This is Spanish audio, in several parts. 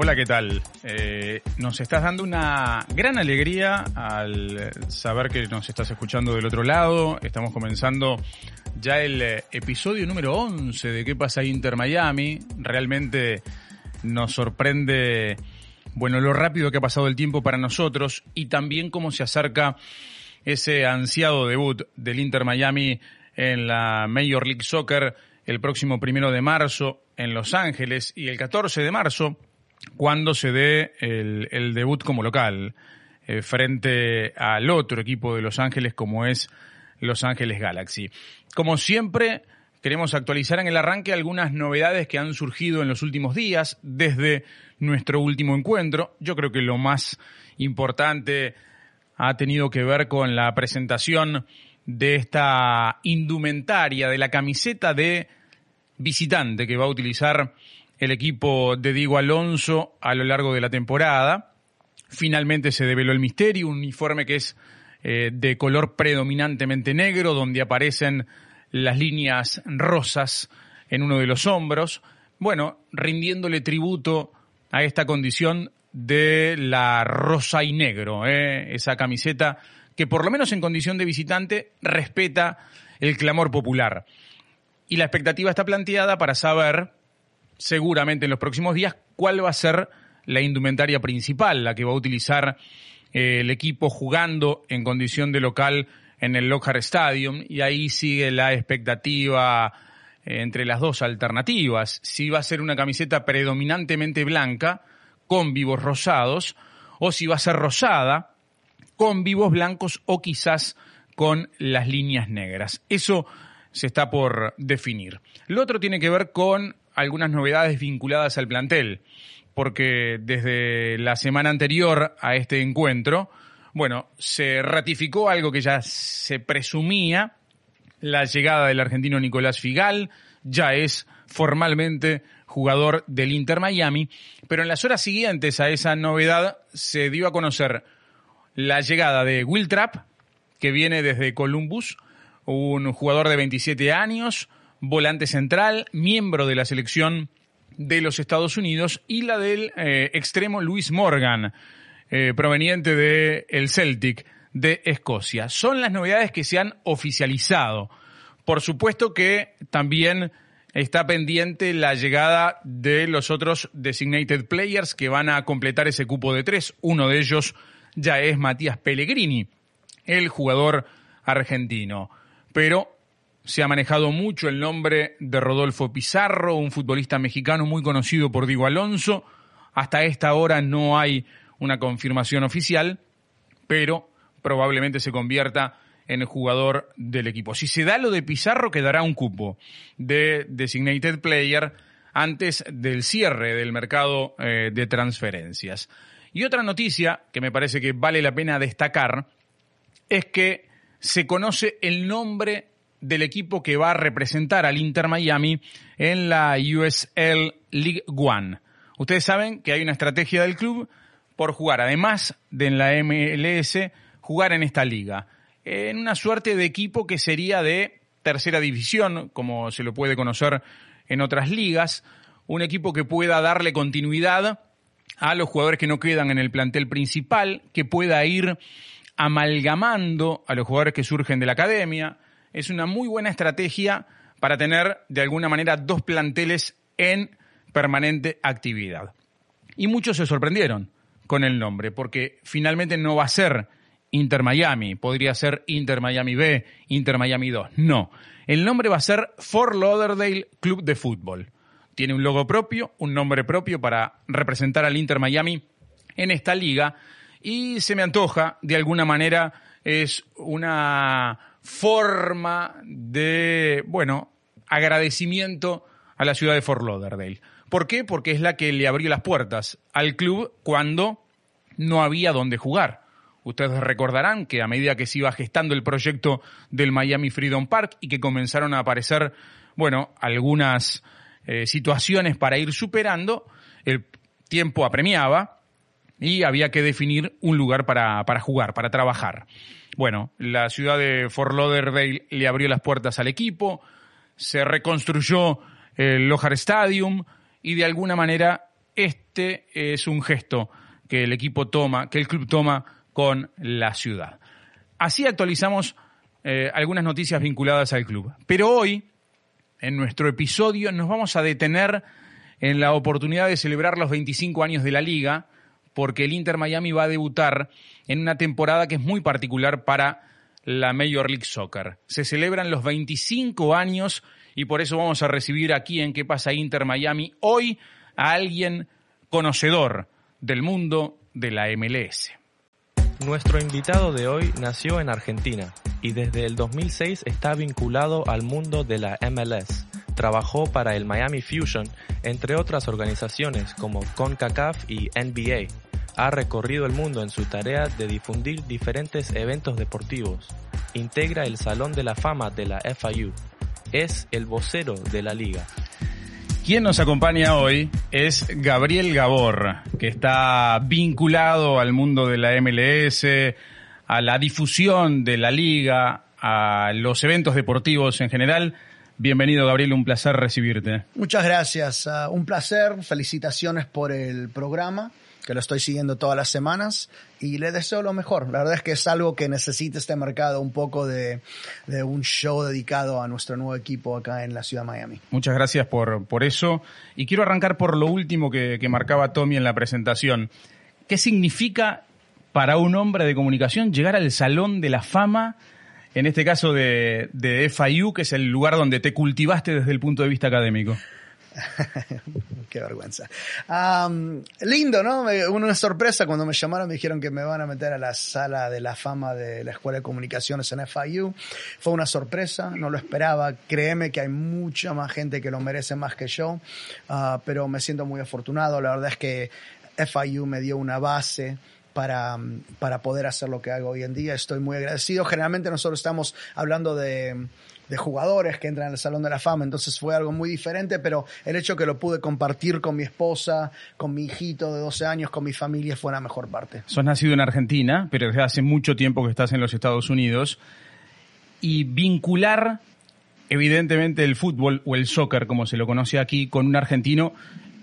Hola, ¿qué tal? Eh, nos estás dando una gran alegría al saber que nos estás escuchando del otro lado. Estamos comenzando ya el eh, episodio número 11 de ¿Qué pasa Inter Miami? Realmente nos sorprende, bueno, lo rápido que ha pasado el tiempo para nosotros y también cómo se acerca ese ansiado debut del Inter Miami en la Major League Soccer el próximo primero de marzo en Los Ángeles y el 14 de marzo cuando se dé el, debut como local eh, frente al otro equipo de Los Ángeles como es Los Ángeles Galaxy. Como siempre, queremos actualizar en el arranque algunas novedades que han surgido en los últimos días desde nuestro último encuentro. Yo creo que lo más importante ha tenido que ver con la presentación de esta indumentaria, de la camiseta de visitante que va a utilizar el equipo de Diego Alonso a lo largo de la temporada. Finalmente se develó el misterio, un uniforme que es eh, de color predominantemente negro, donde aparecen las líneas rosas en uno de los hombros. Bueno, rindiéndole tributo a esta condición de la rosa y negro, eh, esa camiseta que por lo menos en condición de visitante respeta el clamor popular. Y la expectativa está planteada para saber seguramente en los próximos días cuál va a ser la indumentaria principal, la que va a utilizar eh, el equipo jugando en condición de local en el Lockhart Stadium y ahí sigue la expectativa eh, entre las dos alternativas, si va a ser una camiseta predominantemente blanca con vivos rosados o si va a ser rosada con vivos blancos o quizás con las líneas negras. Eso se está por definir. Lo otro tiene que ver con algunas novedades vinculadas al plantel, porque desde la semana anterior a este encuentro, bueno, se ratificó algo que ya se presumía, la llegada del argentino Nicolás Figal, ya es formalmente jugador del Inter Miami, pero en las horas siguientes a esa novedad se dio a conocer la llegada de Will Trapp, que viene desde Columbus, un jugador de 27 años, volante central, miembro de la selección de los Estados Unidos, y la del eh, extremo Luis Morgan, eh, proveniente de el Celtic de Escocia. Son las novedades que se han oficializado. Por supuesto que también está pendiente la llegada de los otros designated players que van a completar ese cupo de tres. Uno de ellos ya es Matías Pellegrini, el jugador argentino. Pero se ha manejado mucho el nombre de Rodolfo Pizarro, un futbolista mexicano muy conocido por Diego Alonso. Hasta esta hora no hay una confirmación oficial, pero probablemente se convierta en el jugador del equipo. Si se da lo de Pizarro, quedará un cupo de designated player antes del cierre del mercado eh, de transferencias. Y otra noticia que me parece que vale la pena destacar es que se conoce el nombre del equipo que va a representar al Inter Miami en la USL League One. Ustedes saben que hay una estrategia del club por jugar, además de en la MLS, jugar en esta liga. En una suerte de equipo que sería de tercera división, como se lo puede conocer en otras ligas. Un equipo que pueda darle continuidad a los jugadores que no quedan en el plantel principal, que pueda ir amalgamando a los jugadores que surgen de la academia, es una muy buena estrategia para tener de alguna manera dos planteles en permanente actividad. Y muchos se sorprendieron con el nombre, porque finalmente no va a ser Inter Miami, podría ser Inter Miami B, Inter Miami 2. No, el nombre va a ser Fort Lauderdale Club de Fútbol. Tiene un logo propio, un nombre propio para representar al Inter Miami en esta liga y se me antoja, de alguna manera, es una forma de, bueno, agradecimiento a la ciudad de Fort Lauderdale. ¿Por qué? Porque es la que le abrió las puertas al club cuando no había dónde jugar. Ustedes recordarán que a medida que se iba gestando el proyecto del Miami Freedom Park y que comenzaron a aparecer, bueno, algunas eh, situaciones para ir superando, el tiempo apremiaba y había que definir un lugar para, para jugar, para trabajar. Bueno, la ciudad de Fort Lauderdale le abrió las puertas al equipo, se reconstruyó el Lohar Stadium y de alguna manera este este es un gesto que el equipo toma, que el club toma con la ciudad. Así actualizamos eh, algunas noticias vinculadas al club. Pero hoy, en nuestro episodio, nos vamos a detener en la oportunidad de celebrar los 25 años de la liga, porque el Inter Miami va a debutar en una temporada que es muy particular para la Major League Soccer. Se celebran los 25 años y por eso vamos a recibir aquí en ¿Qué pasa Inter Miami hoy a alguien conocedor del mundo de la MLS. Nuestro invitado de hoy nació en Argentina y desde el 2006 está vinculado al mundo de la MLS. Trabajó para el Miami Fusion, entre otras organizaciones como CONCACAF y NBA. Ha recorrido el mundo en su tarea de difundir diferentes eventos deportivos. Integra el Salón de la Fama de la FIU es el vocero de la liga. Quien nos acompaña hoy es Gabriel Gabor, que está vinculado al mundo de la MLS, a la difusión de la liga, a los eventos deportivos en general. Bienvenido, Gabriel, un placer recibirte. Muchas gracias, uh, un placer, felicitaciones por el programa que lo estoy siguiendo todas las semanas y le deseo lo mejor. La verdad es que es algo que necesita este mercado, un poco de, un show dedicado a nuestro nuevo equipo acá en la ciudad de Miami. Muchas gracias por, por eso. Y quiero arrancar por lo último que, marcaba Tommy en la presentación. ¿Qué significa para un hombre de comunicación llegar al Salón de la Fama? En este caso de, FIU, que es el lugar donde te cultivaste desde el punto de vista académico. Qué vergüenza. lindo, ¿no? Una sorpresa cuando me llamaron, me dijeron que me van a meter a la sala de la fama de la Escuela de Comunicaciones en FIU. Fue una sorpresa, no lo esperaba. Créeme que hay mucha más gente que lo merece más que yo, ah, pero me siento muy afortunado. La verdad es que FIU me dio una base. Para, para poder hacer lo que hago hoy en día. Estoy muy agradecido. Generalmente nosotros estamos hablando de, de jugadores que entran al Salón de la Fama, entonces fue algo muy diferente, pero el hecho que lo pude compartir con mi esposa, con mi hijito de 12 años, con mi familia, fue la mejor parte. Sos nacido en Argentina, pero desde hace mucho tiempo que estás en los Estados Unidos, y vincular evidentemente el fútbol o el soccer, como se lo conoce aquí, con un argentino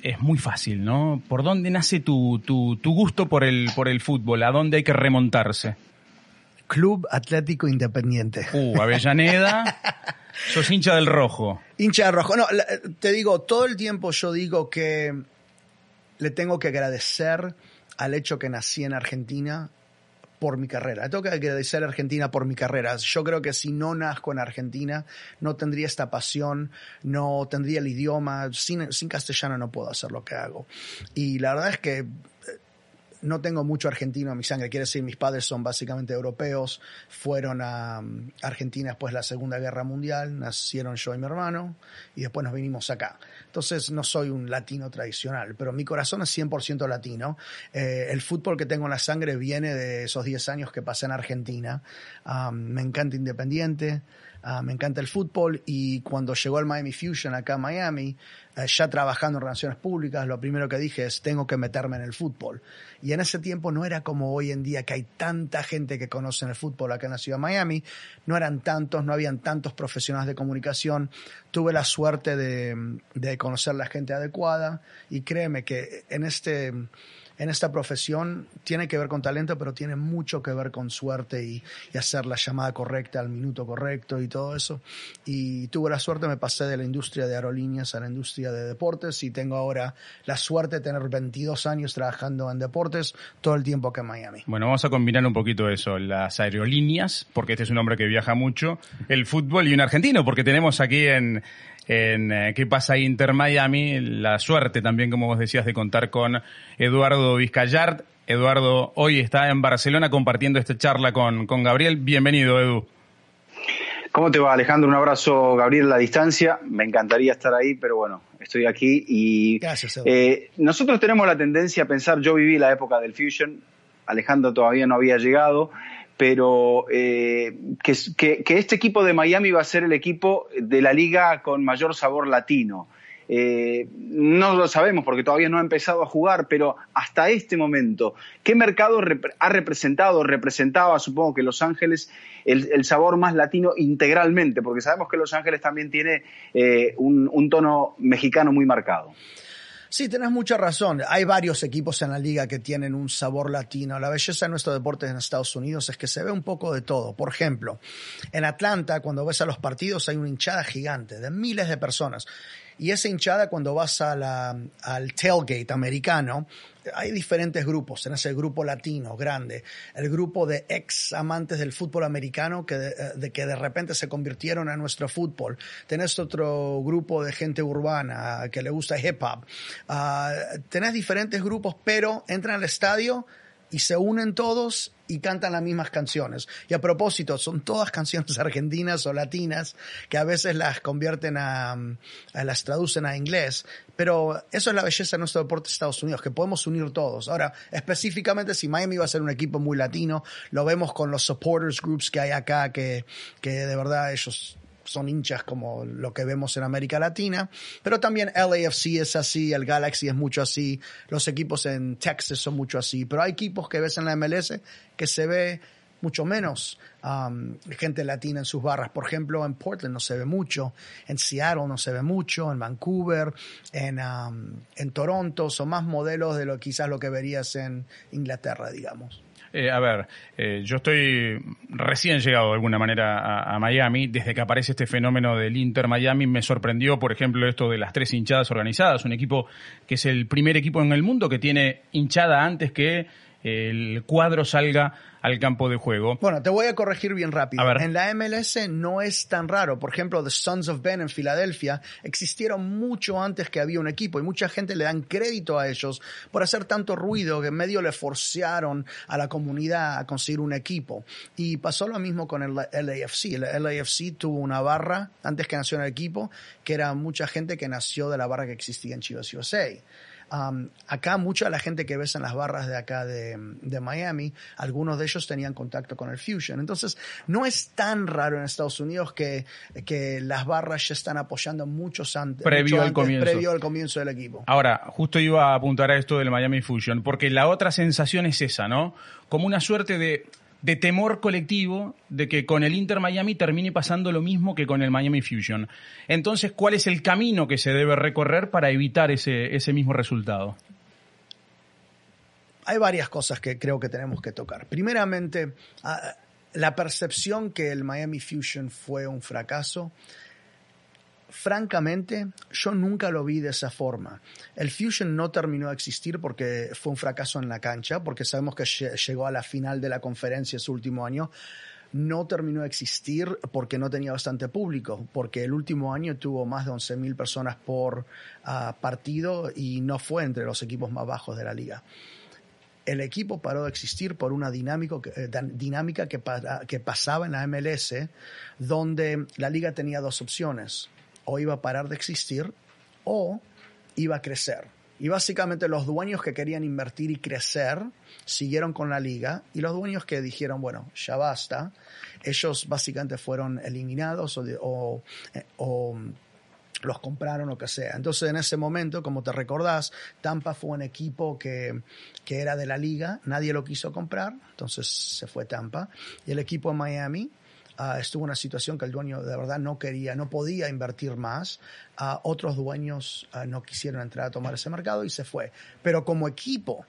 es muy fácil, ¿no? ¿Por dónde nace tu, tu, tu gusto por el, por el fútbol? ¿A dónde hay que remontarse? Club Atlético Independiente. Uh, Avellaneda. Sos hincha del rojo. Hincha del rojo. No, te digo, todo el tiempo yo digo que le tengo que agradecer al hecho que nací en Argentina por mi carrera. tengo que agradecer a Argentina por mi carrera. Yo creo que si no nazco en Argentina, no tendría esta pasión, no tendría el idioma. Sin, sin castellano no puedo hacer lo que hago. Y la verdad es que no tengo mucho argentino en mi sangre, quiere decir, mis padres son básicamente europeos, fueron a mm, Argentina después de la Segunda Guerra Mundial, nacieron yo y mi hermano, y después nos vinimos acá. Entonces no soy un latino tradicional, pero mi corazón es 100% latino. Eh, el fútbol que tengo en la sangre viene de esos 10 años que pasé en Argentina. me encanta Independiente. Me encanta el fútbol y cuando llegó el Miami Fusion acá en Miami, eh, ya trabajando en relaciones públicas, lo primero que dije es tengo que meterme en el fútbol. Y en ese tiempo no era como hoy en día que hay tanta gente que conoce el fútbol acá en la ciudad de Miami, no eran tantos, no habían tantos profesionales de comunicación. Tuve la suerte de, de conocer la gente adecuada y créeme que en este en esta profesión tiene que ver con talento, pero tiene mucho que ver con suerte y, hacer la llamada correcta al minuto correcto y todo eso. Y tuve la suerte, me pasé de la industria de aerolíneas a la industria de deportes y tengo ahora la suerte de tener 22 años trabajando en deportes todo el tiempo acá en Miami. Bueno, vamos a combinar un poquito eso, las aerolíneas, porque este es un hombre que viaja mucho, el fútbol y un argentino, porque tenemos aquí en en eh, qué pasa Inter Miami. La suerte también, como vos decías, de contar con Eduardo Vizcayart. Eduardo hoy está en Barcelona compartiendo esta charla con, con Gabriel. Bienvenido, Edu. ¿Cómo te va, Alejandro? Un abrazo, Gabriel, a la distancia. Me encantaría estar ahí, pero bueno, estoy aquí y Gracias, eh, nosotros tenemos la tendencia a pensar, yo viví la época del Fusion, Alejandro todavía no había llegado, pero eh, que, este equipo de Miami va a ser el equipo de la liga con mayor sabor latino. Eh, no lo sabemos porque todavía no ha empezado a jugar, pero hasta este momento, ¿qué mercado ha representado, representaba, supongo que Los Ángeles, el, sabor más latino integralmente? Porque sabemos que Los Ángeles también tiene eh, un tono mexicano muy marcado. Sí, tenés mucha razón. Hay varios equipos en la liga que tienen un sabor latino. La belleza de nuestro deporte en Estados Unidos es que se ve un poco de todo. Por ejemplo, en Atlanta, cuando ves a los partidos, hay una hinchada gigante de miles de personas. Y esa hinchada, cuando vas al tailgate americano, hay diferentes grupos. Tenés el grupo latino grande, el grupo de ex amantes del fútbol americano que de, que de repente se convirtieron a nuestro fútbol. Tenés otro grupo de gente urbana que le gusta hip hop. Uh, tenés diferentes grupos, pero entran al estadio y se unen todos y cantan las mismas canciones. Y a propósito, son todas canciones argentinas o latinas que a veces las convierten a, las traducen a inglés. Pero eso es la belleza de nuestro deporte de Estados Unidos, que podemos unir todos. Ahora, específicamente si Miami va a ser un equipo muy latino, lo vemos con los supporters groups que hay acá, que, que de verdad ellos son hinchas como lo que vemos en América Latina, pero también LAFC es así, el Galaxy es mucho así, los equipos en Texas son mucho así, pero hay equipos que ves en la MLS que se ve mucho menos um, gente latina en sus barras. Por ejemplo, en Portland no se ve mucho, en Seattle no se ve mucho, en Vancouver, en, um, en Toronto, son más modelos de lo quizás lo que verías en Inglaterra, digamos. Eh, a ver, eh, yo estoy recién llegado de alguna manera a, Miami. Desde que aparece este fenómeno del Inter Miami me sorprendió, por ejemplo, esto de las tres hinchadas organizadas. Un equipo que es el primer equipo en el mundo que tiene hinchada antes que el cuadro salga al campo de juego. Bueno, te voy a corregir bien rápido. En la MLS no es tan raro. Por ejemplo, The Sons of Ben en Filadelfia existieron mucho antes que había un equipo y mucha gente le dan crédito a ellos por hacer tanto ruido que en medio le forzaron a la comunidad a conseguir un equipo. Y pasó lo mismo con el LAFC. El LAFC tuvo una barra antes que nació en el equipo que era mucha gente que nació de la barra que existía en Chivas USA. Um, acá mucha de la gente que ves en las barras de acá de, Miami, algunos de ellos tenían contacto con el Fusion. Entonces, no es tan raro en Estados Unidos que, que las barras ya están apoyando muchos antes, previo, al comienzo. previo al comienzo del equipo. Ahora, justo iba a apuntar a esto del Miami Fusion, porque la otra sensación es esa, ¿no? Como una suerte de de temor colectivo de que con el Inter Miami termine pasando lo mismo que con el Miami Fusion. Entonces, ¿cuál es el camino que se debe recorrer para evitar ese, ese mismo resultado? Hay varias cosas que creo que tenemos que tocar. Primeramente, ah, la percepción que el Miami Fusion fue un fracaso francamente, yo nunca lo vi de esa forma. El Fusion no terminó de existir porque fue un fracaso en la cancha, porque sabemos que llegó a la final de la conferencia ese último año. No terminó de existir porque no tenía bastante público, porque el último año tuvo más de 11.000 personas por ah, partido y no fue entre los equipos más bajos de la liga el equipo paró de existir por una eh, dinámica que, que, pasaba en la MLS, donde la liga tenía dos opciones o iba a parar de existir o iba a crecer. Y básicamente los dueños que querían invertir y crecer siguieron con la liga y los dueños que dijeron, bueno, ya basta, ellos básicamente fueron eliminados o, eh, los compraron o que sea. Entonces en ese momento, como te recordás, Tampa fue un equipo que, que era de la liga, nadie lo quiso comprar, entonces se fue Tampa. Y el equipo de Miami Ah, estuvo una situación que el dueño de verdad no quería, no podía invertir más. Uh, otros dueños ah, no quisieron entrar a tomar ese mercado y se fue. Pero como equipo,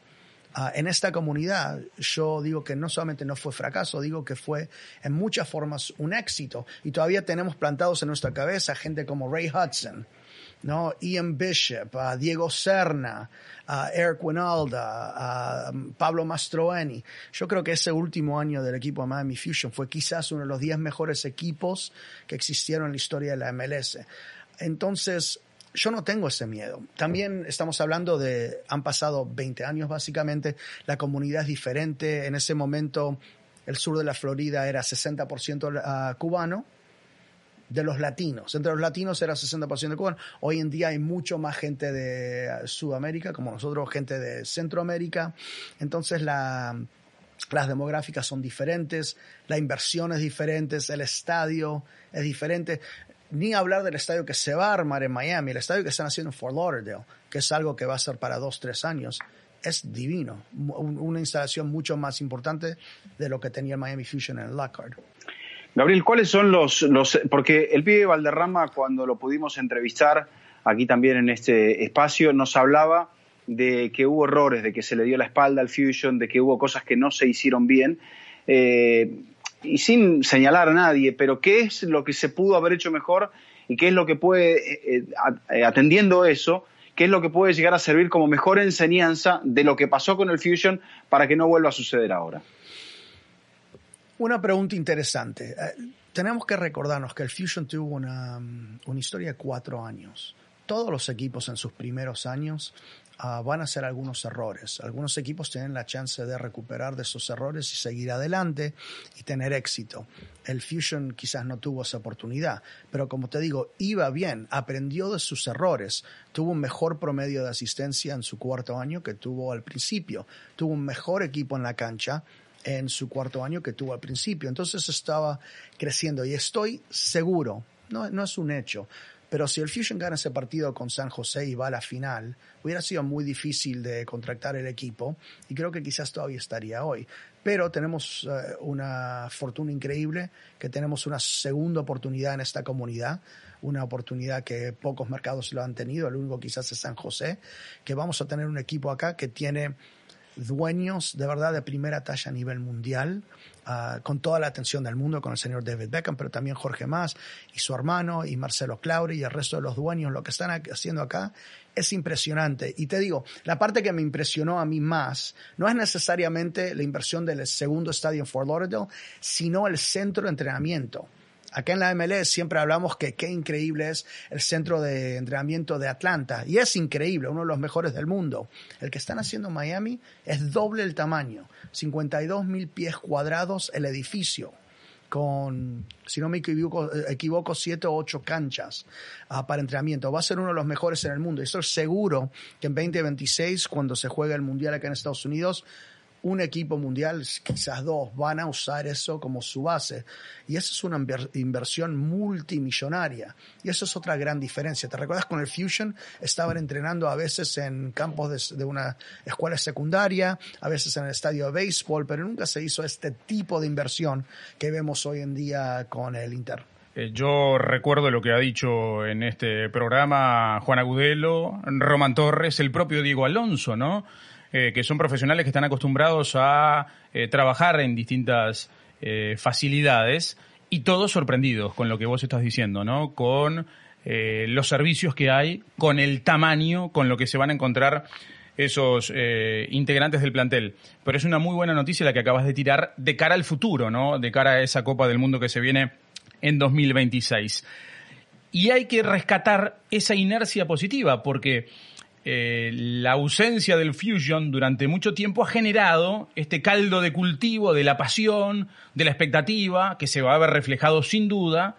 en esta comunidad, yo digo que no solamente no fue fracaso, digo que fue en muchas formas un éxito. Y todavía tenemos plantados en nuestra cabeza gente como Ray Hudson, ¿no? Ian Bishop, Diego Serna, Eric Winalda, a Pablo Mastroeni. Yo creo que ese último año del equipo de Miami Fusion fue quizás uno de los 10 mejores equipos que existieron en la historia de la MLS. Entonces, yo no tengo ese miedo. También estamos hablando de, han pasado 20 años básicamente, la comunidad es diferente. En ese momento, el sur de la Florida era 60% ah, cubano, de los latinos. Entre los latinos era 60% de cubanos. Hoy en día hay mucho más gente de Sudamérica, como nosotros, gente de Centroamérica. Entonces la, las demográficas son diferentes, la inversión es diferente, el estadio es diferente. Ni hablar del estadio que se va a armar en Miami, el estadio que están haciendo en Fort Lauderdale, que es algo que va a ser para dos, tres años es divino. Una instalación mucho más importante de lo que tenía el Miami Fusion en Lockhart. Gabriel, ¿cuáles son los, los... Porque el pibe Valderrama, cuando lo pudimos entrevistar aquí también en este espacio, nos hablaba de que hubo errores, de que se le dio la espalda al Fusion, de que hubo cosas que no se hicieron bien. Eh, y sin señalar a nadie, pero ¿qué es lo que se pudo haber hecho mejor y qué es lo que puede, eh, eh, atendiendo eso, qué es lo que puede llegar a servir como mejor enseñanza de lo que pasó con el Fusion para que no vuelva a suceder ahora? Una pregunta interesante. tenemos que recordarnos que el Fusion tuvo una, una historia de cuatro años. Todos los equipos en sus primeros años Ah, van a hacer algunos errores. Algunos equipos tienen la chance de recuperar de esos errores y seguir adelante y tener éxito. El Fusion quizás no tuvo esa oportunidad, pero como te digo, iba bien, aprendió de sus errores, tuvo un mejor promedio de asistencia en su cuarto año que tuvo al principio, tuvo un mejor equipo en la cancha en su cuarto año que tuvo al principio. Entonces estaba creciendo y estoy seguro, no, no es un hecho, pero si el Fusion gana ese partido con San José y va a la final, hubiera sido muy difícil de contractar el equipo y creo que quizás todavía estaría hoy. Pero tenemos eh, una fortuna increíble, que tenemos una segunda oportunidad en esta comunidad, una oportunidad que pocos mercados lo han tenido, el único quizás es San José, que vamos a tener un equipo acá que tiene dueños de verdad de primera talla a nivel mundial, uh, con toda la atención del mundo, con el señor David Beckham, pero también Jorge Más y su hermano y Marcelo Clauri y el resto de los dueños, lo que están haciendo acá es impresionante. Y te digo, la parte que me impresionó a mí más no es necesariamente la inversión del segundo estadio en Fort Lauderdale, sino el centro de entrenamiento. Acá en la MLS siempre hablamos que qué increíble es el centro de entrenamiento de Atlanta. Y es increíble, uno de los mejores del mundo. El que están haciendo en Miami es doble el tamaño. 52 mil pies cuadrados el edificio con, si no me equivoco, siete o ocho canchas uh, para entrenamiento. Va a ser uno de los mejores en el mundo. Y estoy seguro que en 2026, cuando se juegue el Mundial acá en Estados Unidos, un equipo mundial, quizás dos, van a usar eso como su base. Y eso es una inversión multimillonaria. Y eso es otra gran diferencia. ¿Te recuerdas con el Fusion? Estaban entrenando a veces en campos de, una escuela secundaria, a veces en el estadio de béisbol, pero nunca se hizo este tipo de inversión que vemos hoy en día con el Inter. Eh, yo recuerdo lo que ha dicho en este programa Juan Agudelo, Roman Torres, el propio Diego Alonso, ¿no? Eh, que son profesionales que están acostumbrados a eh, trabajar en distintas eh, facilidades y todos sorprendidos con lo que vos estás diciendo, ¿no? Con los servicios que hay, con el tamaño, con lo que se van a encontrar esos integrantes del plantel. Pero es una muy buena noticia la que acabas de tirar de cara al futuro, ¿no? De cara a esa Copa del Mundo que se viene en 2026. Y hay que rescatar esa inercia positiva, porque eh, la ausencia del Fusion durante mucho tiempo ha generado este caldo de cultivo de la pasión, de la expectativa, que se va a ver reflejado sin duda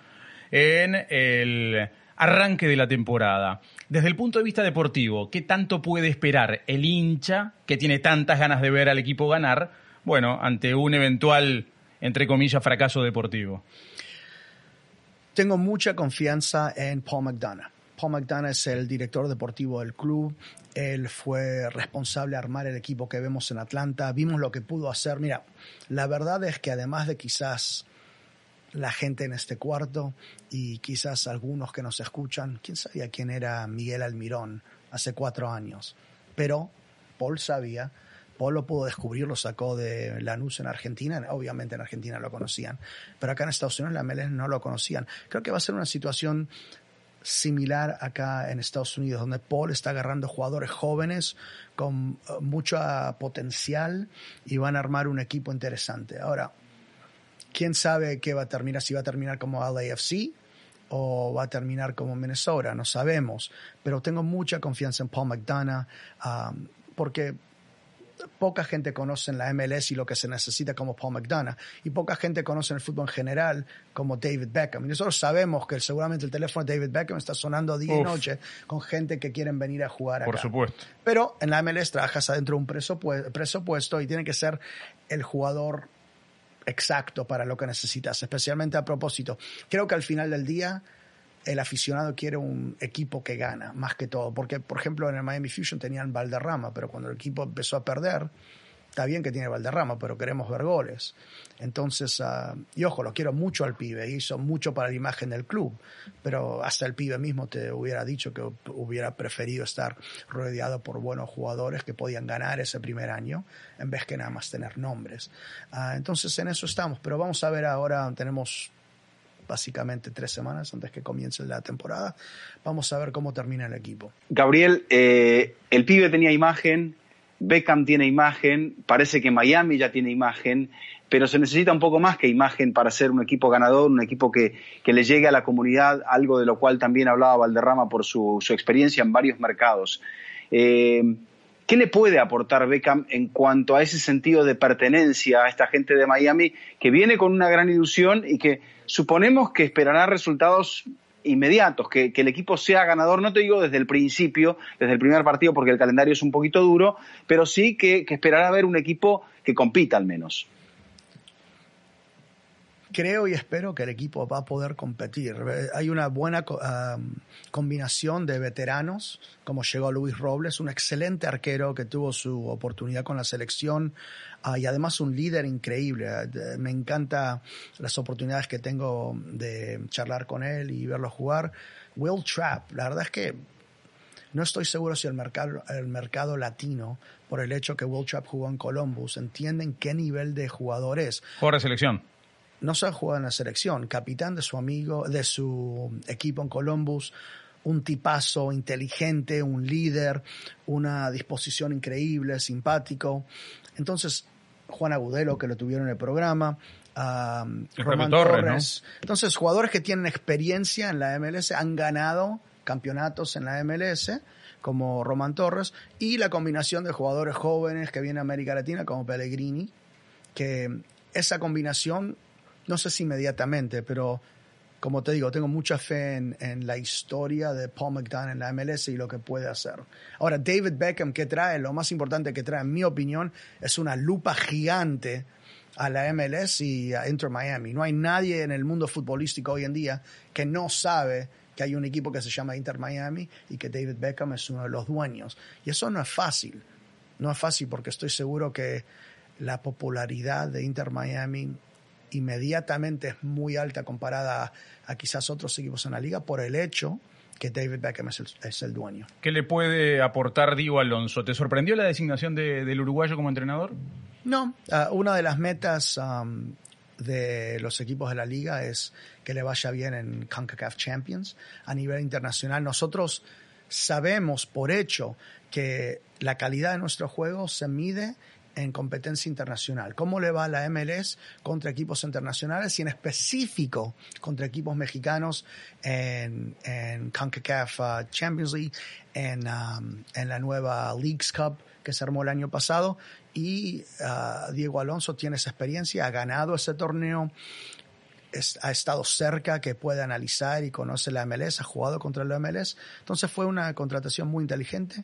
en el arranque de la temporada. Desde el punto de vista deportivo, ¿qué tanto puede esperar el hincha que tiene tantas ganas de ver al equipo ganar, bueno, ante un eventual, entre comillas, fracaso deportivo? Tengo mucha confianza en Paul McDonough Paul McDonough es el director deportivo del club. Él fue responsable de armar el equipo que vemos en Atlanta. Vimos lo que pudo hacer. Mira, la verdad es que además de quizás la gente en este cuarto y quizás algunos que nos escuchan, ¿quién sabía quién era Miguel Almirón hace cuatro años? Pero Paul sabía. Paul lo pudo descubrir, lo sacó de Lanús en Argentina. Obviamente en Argentina lo conocían, pero acá en Estados Unidos la MLS no lo conocían. Creo que va a ser una situación similar acá en Estados Unidos, donde Paul está agarrando jugadores jóvenes con eh, mucho potencial y van a armar un equipo interesante. Ahora, quién sabe qué va a terminar, si va a terminar como LAFC o va a terminar como Minnesota, no sabemos, pero tengo mucha confianza en Paul McDonough um, porque poca gente conoce en la MLS y lo que se necesita como Paul McDonough. Y poca gente conoce en el fútbol en general como David Beckham. Y nosotros sabemos que seguramente el teléfono de David Beckham está sonando día y noche con gente que quieren venir a jugar acá. Por supuesto. Pero en la MLS trabajas adentro de un presupuesto y tiene que ser el jugador exacto para lo que necesitas, especialmente a propósito. Creo que al final del día el aficionado quiere un equipo que gana, más que todo. Porque, por ejemplo, en el Miami Fusion tenían Valderrama, pero cuando el equipo empezó a perder, está bien que tiene Valderrama, pero queremos ver goles. Entonces, uh, y ojo, lo quiero mucho al pibe, hizo mucho para la imagen del club, pero hasta el pibe mismo te hubiera dicho que hubiera preferido estar rodeado por buenos jugadores que podían ganar ese primer año en vez que nada más tener nombres. Uh, entonces, en eso estamos, pero vamos a ver ahora, tenemos básicamente tres semanas antes que comience la temporada. Vamos a ver cómo termina el equipo. Gabriel, eh, el pibe tenía imagen, Beckham tiene imagen, parece que Miami ya tiene imagen, pero se necesita un poco más que imagen para ser un equipo ganador, un equipo que, que le llegue a la comunidad, algo de lo cual también hablaba Valderrama por su, su experiencia en varios mercados. Eh, ¿Qué le puede aportar Beckham en cuanto a ese sentido de pertenencia a esta gente de Miami que viene con una gran ilusión y que suponemos que esperará resultados inmediatos, que, el equipo sea ganador, no te digo desde el principio, desde el primer partido, porque el calendario es un poquito duro, pero sí que, que esperará ver un equipo que compita al menos creo y espero que el equipo va a poder competir. Hay una buena combinación de veteranos, como llegó Luis Robles, un excelente arquero que tuvo su oportunidad con la selección ah, y además un líder increíble. Me encanta las oportunidades que tengo de charlar con él y verlo jugar. Will Trapp, la verdad es que no estoy seguro si el mercado, el mercado latino, por el hecho que Will Trapp jugó en Columbus, entienden qué nivel de jugador es. Selección no se ha jugado en la selección, capitán de su amigo, de su equipo en Columbus, un tipazo inteligente, un líder, una disposición increíble, simpático. Entonces, Juan Agudelo, que lo tuvieron en el programa, Román Torres. Entonces, jugadores que tienen experiencia en la MLS han ganado campeonatos en la MLS, como Román Torres, y la combinación de jugadores jóvenes que vienen a América Latina, como Pellegrini, que esa combinación no sé si inmediatamente, pero como te digo, tengo mucha fe en, la historia de Paul McDonough en la MLS y lo que puede hacer. Ahora, David Beckham, que trae? Lo más importante que trae, en mi opinión, es una lupa gigante a la MLS y a Inter Miami. No hay nadie en el mundo futbolístico hoy en día que no sabe que hay un equipo que se llama Inter Miami y que David Beckham es uno de los dueños. Y eso no es fácil. No es fácil porque estoy seguro que la popularidad de Inter Miami inmediatamente es muy alta comparada a, quizás otros equipos en la liga por el hecho que David Beckham es el, dueño. ¿Qué le puede aportar Diego Alonso? ¿Te sorprendió la designación del uruguayo como entrenador? No, ah, una de las metas de los equipos de la liga es que le vaya bien en CONCACAF Champions a nivel internacional. Nosotros sabemos por hecho que la calidad de nuestro juego se mide en competencia internacional. ¿Cómo le va a la MLS contra equipos internacionales y en específico contra equipos mexicanos en, en CONCACAF uh, Champions League, en, um, en la nueva Leagues Cup que se armó el año pasado? Y uh, Diego Alonso tiene esa experiencia, ha ganado ese torneo ha estado cerca, que puede analizar y conoce la MLS, ha jugado contra la MLS. Entonces fue una contratación muy inteligente,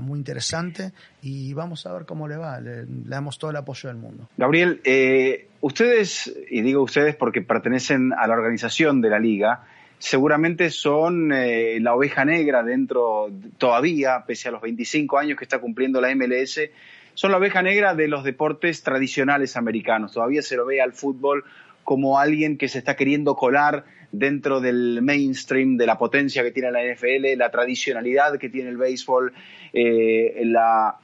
muy interesante y vamos a ver cómo le va. Le, damos todo el apoyo del mundo. Gabriel, eh, ustedes, y digo ustedes porque pertenecen a la organización de la liga, seguramente son eh, la oveja negra dentro todavía, pese a los 25 años que está cumpliendo la MLS, son la oveja negra de los deportes tradicionales americanos. Todavía se lo ve al fútbol como alguien que se está queriendo colar dentro del mainstream, de la potencia que tiene la NFL, la tradicionalidad que tiene el béisbol, eh, la,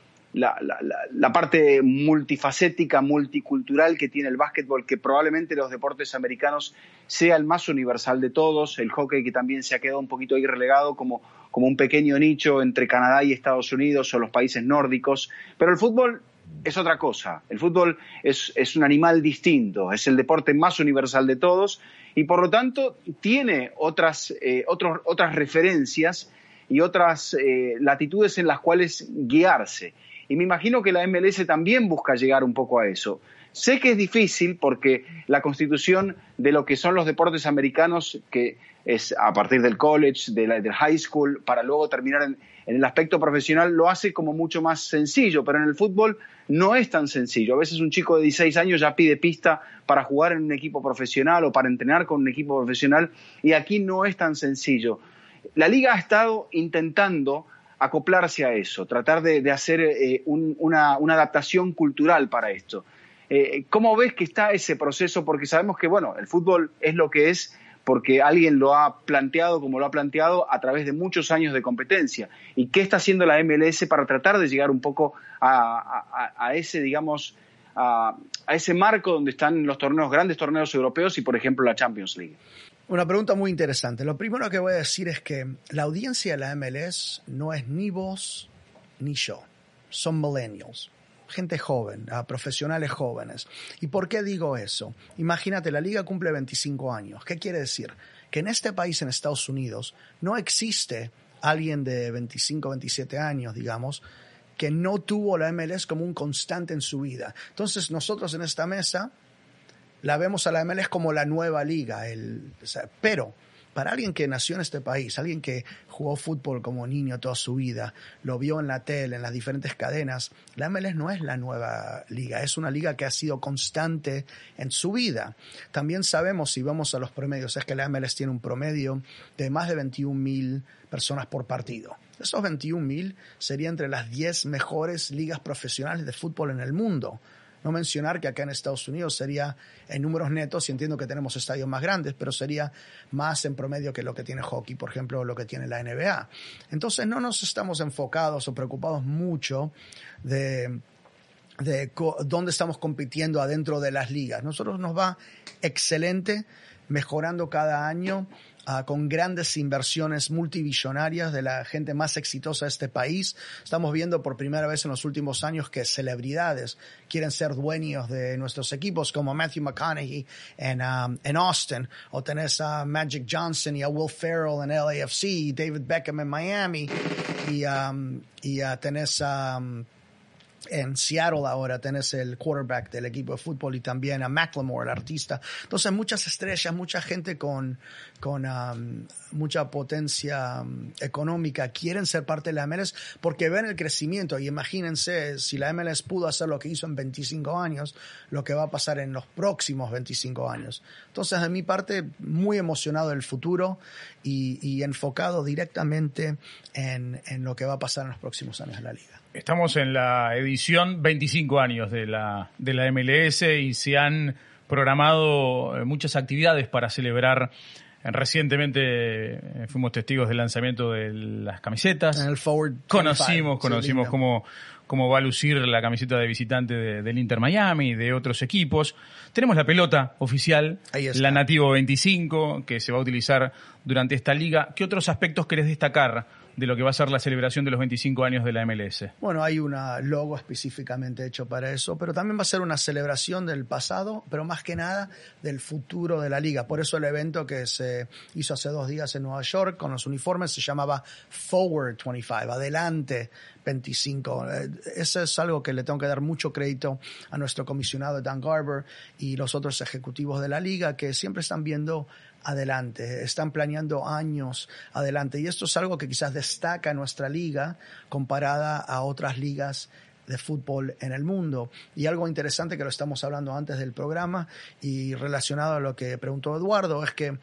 parte multifacética, multicultural que tiene el básquetbol, que probablemente los deportes americanos sea el más universal de todos, el hockey que también se ha quedado un poquito ahí relegado como, como un pequeño nicho entre Canadá y Estados Unidos o los países nórdicos, pero el fútbol es otra cosa. El fútbol es, es, un animal distinto, es el deporte más universal de todos y por lo tanto tiene otras, eh, otras referencias y otras eh, latitudes en las cuales guiarse. Y me imagino que la MLS también busca llegar un poco a eso. Sé que es difícil porque la constitución de lo que son los deportes americanos, que es a partir del college, de del high school, para luego terminar en, en el aspecto profesional, lo hace como mucho más sencillo, pero en el fútbol no es tan sencillo. A veces un chico de 16 años ya pide pista para jugar en un equipo profesional o para entrenar con un equipo profesional y aquí no es tan sencillo. La liga ha estado intentando acoplarse a eso, tratar de, hacer eh, una, adaptación cultural para esto. Eh, ¿Cómo ves que está ese proceso? Porque sabemos que, bueno, el fútbol es lo que es porque alguien lo ha planteado como lo ha planteado a través de muchos años de competencia. ¿Y qué está haciendo la MLS para tratar de llegar un poco a, ese, digamos, a, ese marco donde están los torneos, grandes torneos europeos y, por ejemplo, la Champions League? Una pregunta muy interesante. Lo primero que voy a decir es que la audiencia de la MLS no es ni vos ni yo. Son millennials gente joven, a profesionales jóvenes. ¿Y por qué digo eso? Imagínate, la liga cumple 25 años. ¿Qué quiere decir? Que en este país, en Estados Unidos, no existe alguien de 25, 27 años, digamos, que no tuvo la MLS como un constante en su vida. Entonces nosotros en esta mesa la vemos a la MLS como la nueva liga, el, pero para alguien que nació en este país, alguien que jugó fútbol como niño toda su vida, lo vio en la tele, en las diferentes cadenas, la MLS no es la nueva liga, es una liga que ha sido constante en su vida. También sabemos, si vamos a los promedios, es que la MLS tiene un promedio de más de 21 mil personas por partido. Esos 21 mil serían entre las 10 mejores ligas profesionales de fútbol en el mundo. No mencionar que acá en Estados Unidos sería en números netos, y entiendo que tenemos estadios más grandes, pero sería más en promedio que lo que tiene hockey, por ejemplo, lo que tiene la NBA. Entonces no nos estamos enfocados o preocupados mucho de de dónde estamos compitiendo adentro de las ligas. Nosotros nos va excelente, mejorando cada año Ah, con grandes inversiones multibillonarias de la gente más exitosa de este país. Estamos viendo por primera vez en los últimos años que celebridades quieren ser dueños de nuestros equipos, como Matthew McConaughey en, um, en Austin, o tenés a Magic Johnson y a Will Ferrell en LAFC, David Beckham en Miami, y, um, y uh, tenés a... Um, en Seattle ahora tenés el quarterback del equipo de fútbol y también a Macklemore, el artista. Entonces muchas estrellas, mucha gente con, con um, mucha potencia um, económica quieren ser parte de la MLS porque ven el crecimiento y imagínense si la MLS pudo hacer lo que hizo en 25 años, lo que va a pasar en los próximos 25 años. Entonces de mi parte muy emocionado del futuro y, y enfocado directamente en, en lo que va a pasar en los próximos años de la liga. Estamos en la edición 25 años de la, de la MLS y se han programado eh, muchas actividades para celebrar. Recientemente eh, fuimos testigos del lanzamiento de las camisetas. En el Forward conocimos, conocimos cómo, cómo va a lucir la camiseta de visitante del Inter Miami, de otros equipos. Tenemos la pelota oficial, la Nativo 25, que se va a utilizar durante esta liga. ¿Qué otros aspectos querés destacar de lo que va a ser la celebración de los 25 años de la MLS. Bueno, hay un logo específicamente hecho para eso, pero también va a ser una celebración del pasado, pero más que nada del futuro de la liga. Por eso el evento que se hizo hace dos días en Nueva York con los uniformes se llamaba Forward 25, adelante 25. Eh, eso es algo que le tengo que dar mucho crédito a nuestro comisionado Dan Garber y los otros ejecutivos de la liga que siempre están viendo adelante, están planeando años adelante y esto es algo que quizás destaca nuestra liga comparada a otras ligas de fútbol en el mundo. Y algo interesante que lo estamos hablando antes del programa y relacionado a lo que preguntó Eduardo es que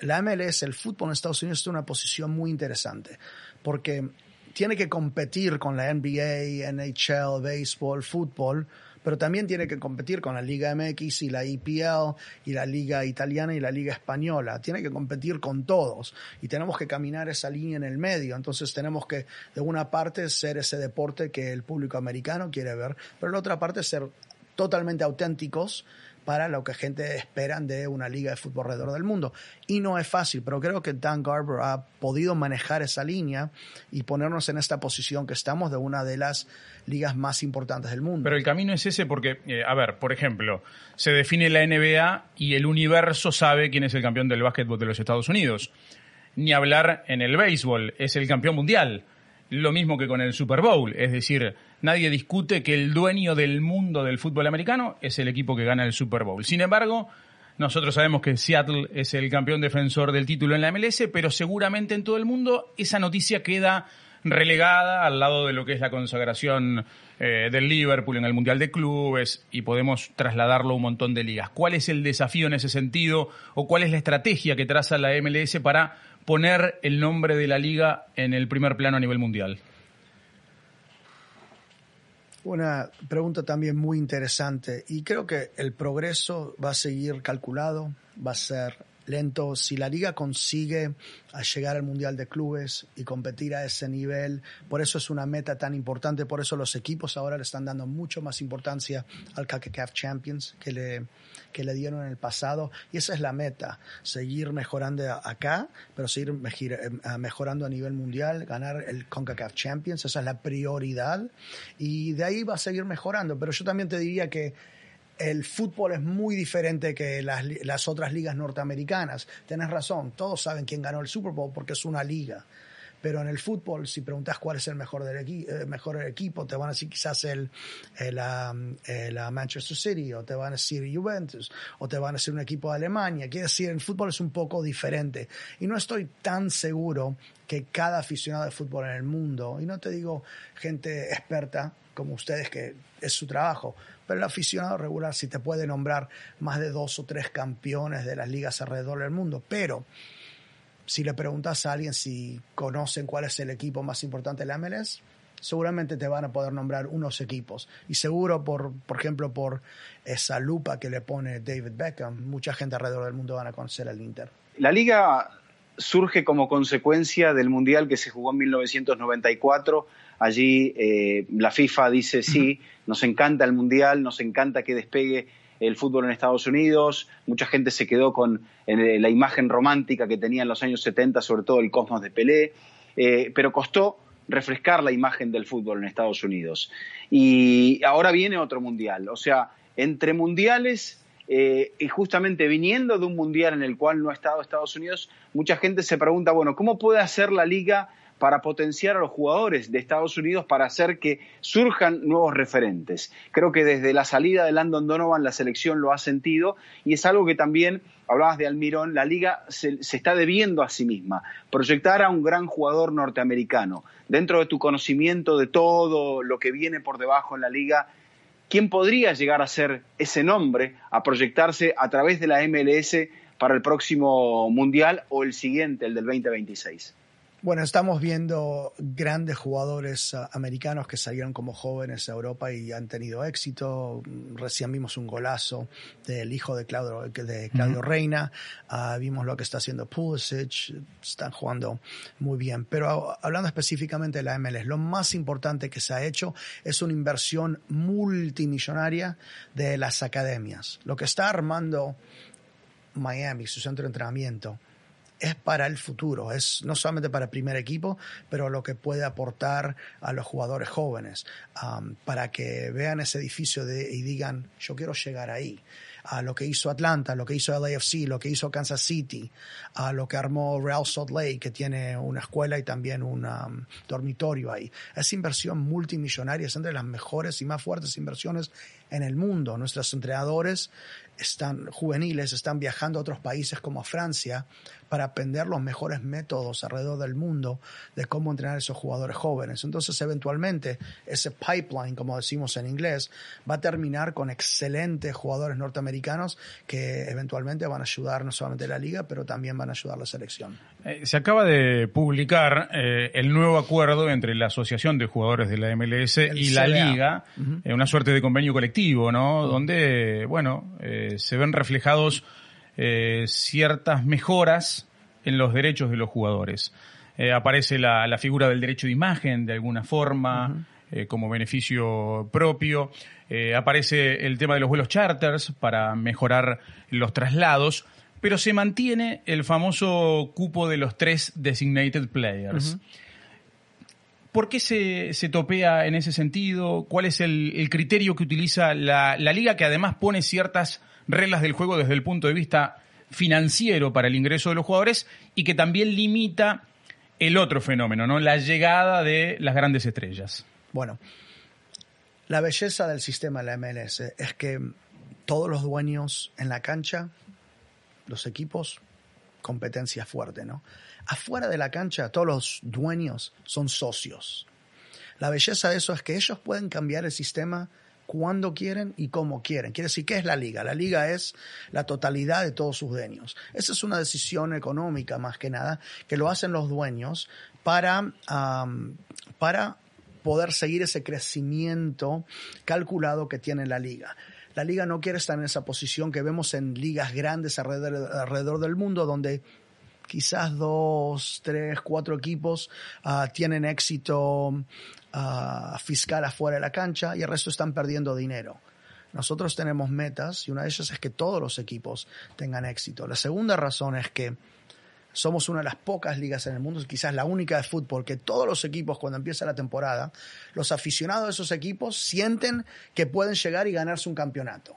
la MLS, el fútbol en Estados Unidos, está en una posición muy interesante porque tiene que competir con la NBA, NHL, béisbol, fútbol, pero también tiene que competir con la Liga MX y la EPL y la Liga Italiana y la Liga Española. Tiene que competir con todos y tenemos que caminar esa línea en el medio. Entonces tenemos que, de una parte, ser ese deporte que el público americano quiere ver, pero de la otra parte, ser totalmente auténticos para lo que gente esperan de una liga de fútbol alrededor del mundo. Y no es fácil, pero creo que Dan Garber ha podido manejar esa línea y ponernos en esta posición que estamos de una de las ligas más importantes del mundo. Pero el camino es ese porque, eh, a ver, por ejemplo, se define la NBA y el universo sabe quién es el campeón del básquetbol de los Estados Unidos. Ni hablar en el béisbol, es el campeón mundial. Lo mismo que con el Super Bowl, es decir, nadie discute que el dueño del mundo del fútbol americano es el equipo que gana el Super Bowl. Sin embargo, nosotros sabemos que Seattle es el campeón defensor del título en la MLS, pero seguramente en todo el mundo esa noticia queda relegada al lado de lo que es la consagración eh, del Liverpool en el Mundial de Clubes y podemos trasladarlo a un montón de ligas. ¿Cuál es el desafío en ese sentido o cuál es la estrategia que traza la MLS para poner el nombre de la liga en el primer plano a nivel mundial? Una pregunta también muy interesante y creo que el progreso va a seguir calculado, va a ser lento. Si la liga consigue llegar al Mundial de Clubes y competir a ese nivel, por eso es una meta tan importante, por eso los equipos ahora le están dando mucho más importancia al CACACAF Champions que le, que le dieron en el pasado. Y esa es la meta, seguir mejorando acá, pero seguir eh, mejorando a nivel mundial, ganar el CONCACAF Champions, esa es la prioridad. Y de ahí va a seguir mejorando. Pero yo también te diría que el fútbol es muy diferente que las, otras ligas norteamericanas. Tienes razón, todos saben quién ganó el Super Bowl porque es una liga. Pero en el fútbol, si preguntas cuál es el mejor, del eh, equipo, te van a decir quizás el, Manchester City, o te van a decir Juventus, o te van a decir un equipo de Alemania. Quiere decir, el fútbol es un poco diferente. Y no estoy tan seguro que cada aficionado de fútbol en el mundo, y no te digo gente experta como ustedes, que es su trabajo, pero el aficionado regular sí te puede nombrar más de dos o tres campeones de las ligas alrededor del mundo. Pero si le preguntas a alguien si conocen cuál es el equipo más importante de la MLS, seguramente te van a poder nombrar unos equipos. Y seguro, por, por ejemplo, por esa lupa que le pone David Beckham, mucha gente alrededor del mundo van a conocer al Inter. La liga surge como consecuencia del Mundial que se jugó en 1994 Allí eh, la FIFA dice, sí, nos encanta el Mundial, nos encanta que despegue el fútbol en Estados Unidos, mucha gente se quedó con eh, la imagen romántica que tenía en los años 70, sobre todo el Cosmos de Pelé, eh, pero costó refrescar la imagen del fútbol en Estados Unidos. Y ahora viene otro mundial, o sea, entre mundiales y justamente viniendo de un mundial en el cual no ha estado Estados Unidos, mucha gente se pregunta, bueno, ¿cómo puede hacer la liga para potenciar a los jugadores de Estados Unidos para hacer que surjan nuevos referentes. Creo que desde la salida de Landon Donovan la selección lo ha sentido y es algo que también, hablabas de Almirón, la liga se, está debiendo a sí misma, proyectar a un gran jugador norteamericano. Dentro de tu conocimiento de todo lo que viene por debajo en la liga, ¿quién podría llegar a ser ese nombre, a proyectarse a través de la MLS para el próximo Mundial o el siguiente, el del 2026? Bueno, estamos viendo grandes jugadores ah, americanos que salieron como jóvenes a Europa y han tenido éxito. Recién vimos un golazo del hijo de Claudio, de Claudio Reina. Ah, vimos lo que está haciendo Pulisic. Están jugando muy bien. Pero hablando específicamente de la MLS, lo más importante que se ha hecho es una inversión multimillonaria de las academias. Lo que está armando Miami, su centro de entrenamiento, es para el futuro, es no solamente para el primer equipo, pero lo que puede aportar a los jugadores jóvenes, um, para que vean ese edificio de, y digan, yo quiero llegar ahí a lo que hizo Atlanta, lo que hizo LAFC, lo que hizo Kansas City, a lo que armó Real Salt Lake, que tiene una escuela y también un um, dormitorio ahí. Es inversión multimillonaria, es entre las mejores y más fuertes inversiones en el mundo. Nuestros entrenadores están juveniles, están viajando a otros países como Francia para aprender los mejores métodos alrededor del mundo de cómo entrenar a esos jugadores jóvenes. Entonces, eventualmente, ese pipeline, como decimos en inglés, va a terminar con excelentes jugadores norteamericanos que eventualmente van a ayudar no solamente a la liga, pero también van a ayudar a la selección. Eh, se acaba de publicar eh, el nuevo acuerdo entre la Asociación de Jugadores de la MLS y la Liga, eh, una suerte de convenio colectivo, ¿no? Donde, bueno, se ven reflejados eh, ciertas mejoras en los derechos de los jugadores. Eh, aparece la, figura del derecho de imagen de alguna forma, eh, como beneficio propio. aparece el tema de los vuelos charters para mejorar los traslados, pero se mantiene el famoso cupo de los tres designated players. ¿Por qué se, topea en ese sentido? ¿Cuál es el, criterio que utiliza la, la, liga que además pone ciertas reglas del juego desde el punto de vista financiero para el ingreso de los jugadores y que también limita el otro fenómeno, ¿no? La llegada de las grandes estrellas. Bueno, la belleza del sistema de la MLS es que todos los dueños en la cancha, los equipos, competencia fuerte, ¿no? Afuera de la cancha, todos los dueños son socios. La belleza de eso es que ellos pueden cambiar el sistema cuando quieren y cómo quieren. Quiere decir, ¿qué es la liga? La liga es la totalidad de todos sus dueños. Esa es una decisión económica más que nada que lo hacen los dueños para, para poder seguir ese crecimiento calculado que tiene la liga. La liga no quiere estar en esa posición que vemos en ligas grandes alrededor, del mundo donde quizás dos, tres, cuatro equipos uh, tienen éxito uh, fiscal afuera de la cancha y el resto están perdiendo dinero. Nosotros tenemos metas y una de ellas es que todos los equipos tengan éxito. La segunda razón es que somos una de las pocas ligas en el mundo, quizás la única de fútbol, que todos los equipos cuando empieza la temporada, los aficionados de esos equipos sienten que pueden llegar y ganarse un campeonato.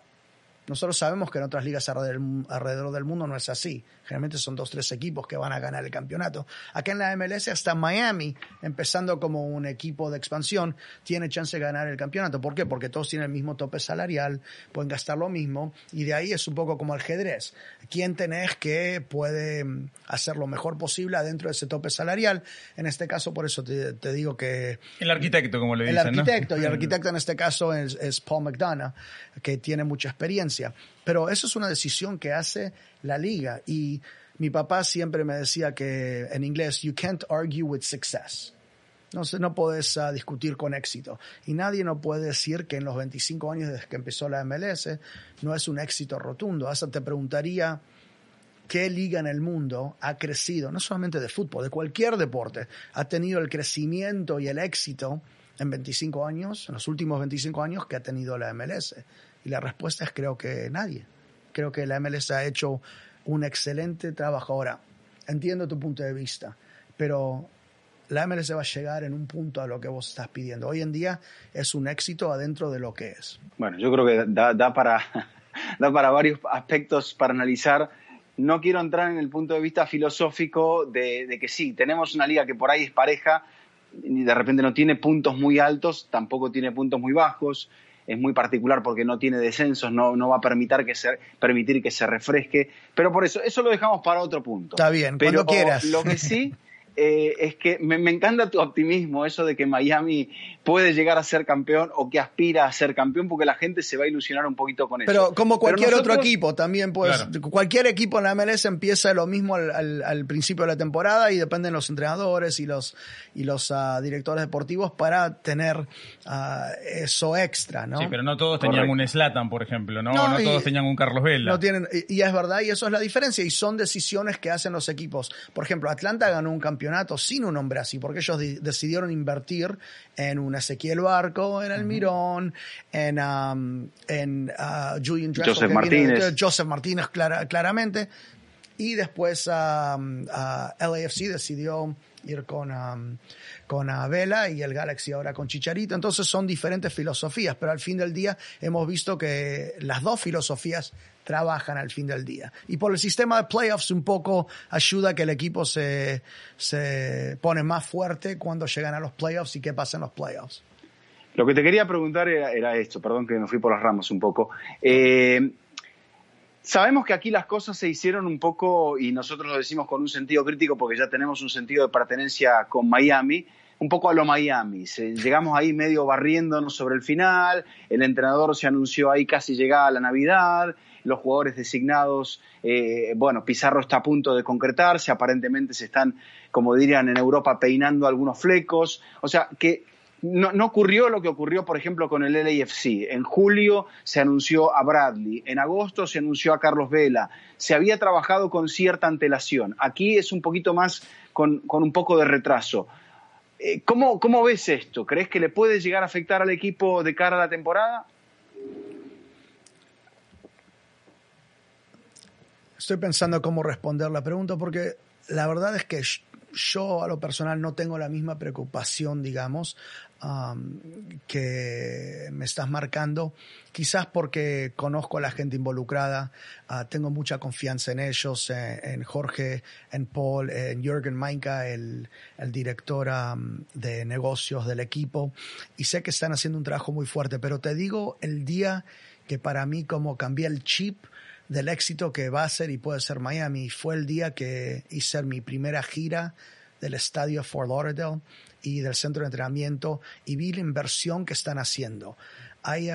Nosotros sabemos que en otras ligas alrededor del mundo no es así. Generalmente son dos, tres equipos que van a ganar el campeonato. Acá en la MLS hasta Miami, empezando como un equipo de expansión, tiene chance de ganar el campeonato. ¿Por qué? Porque todos tienen el mismo tope salarial, pueden gastar lo mismo y de ahí es un poco como ajedrez. ¿Quién tenés que puede mm, hacer lo mejor posible adentro de ese tope salarial? En este caso, por eso te, digo que... El arquitecto, como le dicen. El arquitecto, y el arquitecto en este caso es, es Paul McDonough, que tiene mucha experiencia. Pero eso es una decisión que hace la liga. Y mi papá siempre me decía que en inglés, you can't argue with success. No, no puedes ah, discutir con éxito. Y nadie no puede decir que en los 25 años desde que empezó la MLS no es un éxito rotundo. Hasta te preguntaría qué liga en el mundo ha crecido, no solamente de fútbol, de cualquier deporte, ha tenido el crecimiento y el éxito en 25 años, en los últimos 25 años que ha tenido la MLS. Y la respuesta es creo que nadie. Creo que la MLS ha hecho un excelente trabajo. Ahora, entiendo tu punto de vista, pero la MLS va a llegar en un punto a lo que vos estás pidiendo. Hoy en día es un éxito adentro de lo que es. Bueno, yo creo que da, para, da para varios aspectos para analizar. No quiero entrar en el punto de vista filosófico de, de que sí, tenemos una liga que por ahí es pareja, y de repente no tiene puntos muy altos, tampoco tiene puntos muy bajos, es muy particular porque no tiene descensos, no, no va a permitir que, se, permitir que se refresque, pero por eso, eso lo dejamos para otro punto. Está bien, pero cuando quieras. Lo que sí eh, es que me, encanta tu optimismo, eso de que Miami puede llegar a ser campeón o que aspira a ser campeón, porque la gente se va a ilusionar un poquito con eso. Pero como cualquier otro equipo, también pues, cualquier equipo en la MLS empieza lo mismo al, principio de la temporada y dependen los entrenadores y los, y los ah, directores deportivos para tener ah, eso extra, ¿no? Sí, pero no todos tenían un Slatan, por ejemplo, ¿no? No, todos tenían un Carlos Vela. No tienen, y es verdad, y eso es la diferencia, y son decisiones que hacen los equipos. Por ejemplo, Atlanta ganó un campeonato sin un hombre así, porque ellos decidieron invertir en un Ezequiel Barco, en Almirón, en, um, en uh, Julian Joseph Martínez. Joseph Martínez claramente. Y después um, LAFC decidió ir con, um, con Vela y el Galaxy ahora con Chicharito. Entonces son diferentes filosofías, pero al fin del día hemos visto que las dos filosofías trabajan al fin del día. Y por el sistema de playoffs un poco ayuda a que el equipo se, se pone más fuerte cuando llegan a los playoffs y qué pasa en los playoffs. Lo que te quería preguntar era, esto, perdón que me fui por las ramas un poco. Eh, sabemos que aquí las cosas se hicieron un poco, y nosotros lo decimos con un sentido crítico porque ya tenemos un sentido de pertenencia con Miami, un poco a lo Miami. llegamos ahí medio barriéndonos sobre el final, el entrenador se anunció ahí casi llegada la Navidad, los jugadores designados, eh, bueno, Pizarro está a punto de concretarse, aparentemente se están, como dirían en Europa, peinando algunos flecos, o sea, que no, no, ocurrió lo que ocurrió, por ejemplo, con el LAFC. En julio se anunció a Bradley, en agosto se anunció a Carlos Vela. Se había trabajado con cierta antelación. Aquí es un poquito más con, un poco de retraso. Eh, ¿cómo, ¿Cómo ves esto? ¿Crees que le puede llegar a afectar al equipo de cara a la temporada? Estoy pensando cómo responder la pregunta porque la verdad es que yo a lo personal no tengo la misma preocupación, digamos, que me estás marcando, quizás porque conozco a la gente involucrada, ah, tengo mucha confianza en ellos, eh, en Jorge, en Paul, en Jürgen Mainka, el, el director de negocios del equipo, y sé que están haciendo un trabajo muy fuerte, pero te digo el día que para mí como cambié el chip, del éxito que va a ser y puede ser Miami. Fue el día que hice mi primera gira del estadio Fort Lauderdale y del centro de entrenamiento y vi la inversión que están haciendo. hay